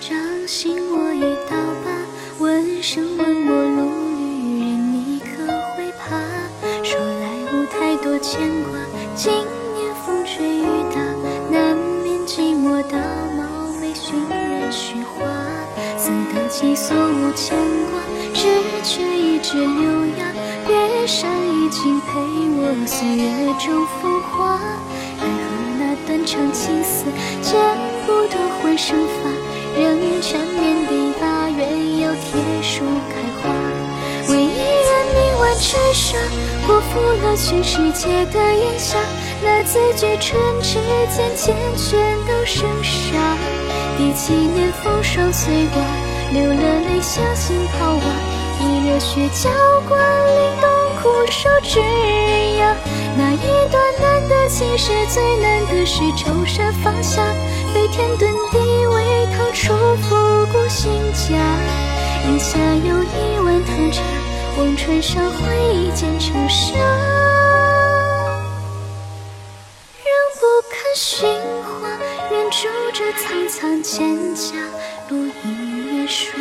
掌心握一道疤，问声问我路遇人，你可会怕？说来无太多牵挂，经年风吹雨打，难免寂寞到冒昧寻人叙话。自得其所无牵挂，只缺一枝柳芽，别山一景陪我岁月中风华。奈何那断肠情丝剪不断，回生发。仍缠绵的大鸳鸯铁树开花。为一人命万尘沙，辜负了全世界的炎夏。那字句唇齿间，缱绻都生杀。第七年风霜碎瓦，流了泪，相信抛瓦，以热血浇灌，凛冬苦守枝桠。那一段其实，最难的是抽身放下，飞天遁地，为逃出复古新家。檐下有一碗汤茶，望穿上回忆渐成沙。仍不肯寻花，愿住着苍苍蒹葭，落一夜霜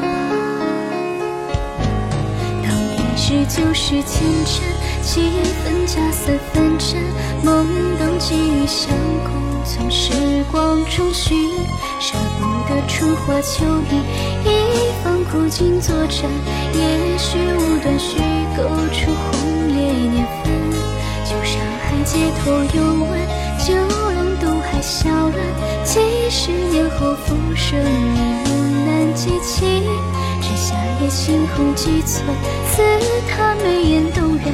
华。是旧时前尘，七分假三分真，懵懂记忆相公，从时光中寻，舍不得春花秋雨，一方古今作证，也许无端虚构出轰烈年份。旧上海街头有闻，九龙渡海小人，几十年后浮生星空几寸，似他眉眼动人，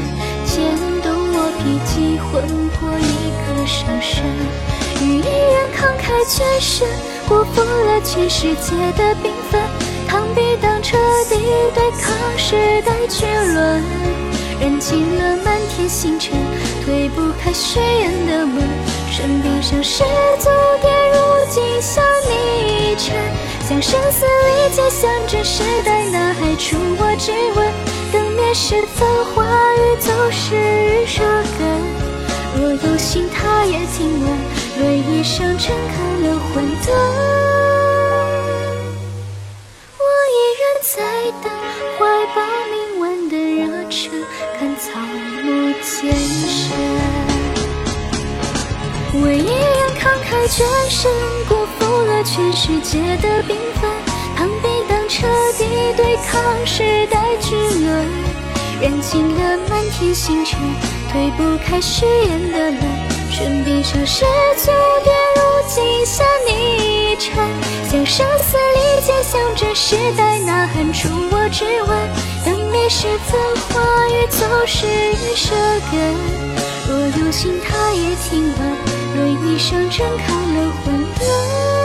牵动我脾气魂魄一个伤神。与一人慷慨捐身，辜负了全世界的缤纷，螳臂当车地对抗时代巨轮，燃尽了满天星辰，推不开誓言的门。唇边上十足跌入镜下泥尘，将生死离间，向这时代呐喊出我指纹。灯灭时繁华与旧事日热根。若有心，他也听闻，泪一声震开了混沌。我依然在等，怀抱明晚的热忱，看草木渐深。我一人慷慨捐身，辜负了全世界的缤纷，螳臂当车地对抗时代巨轮，燃尽了满天星辰。推不开誓言的门，唇边上十足跌入镜下泥尘，向生死离间，向这时代呐喊出我只闻。灯灭时繁华雨走时日生根。若有心，他也听闻，泪一声震开了混沌。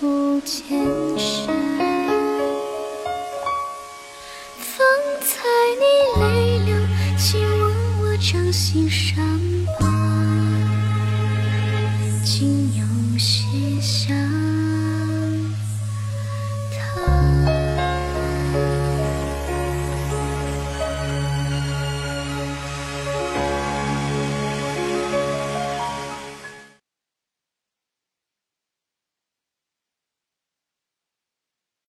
不见身。方才你泪流，亲吻我掌心伤疤，竟有些像。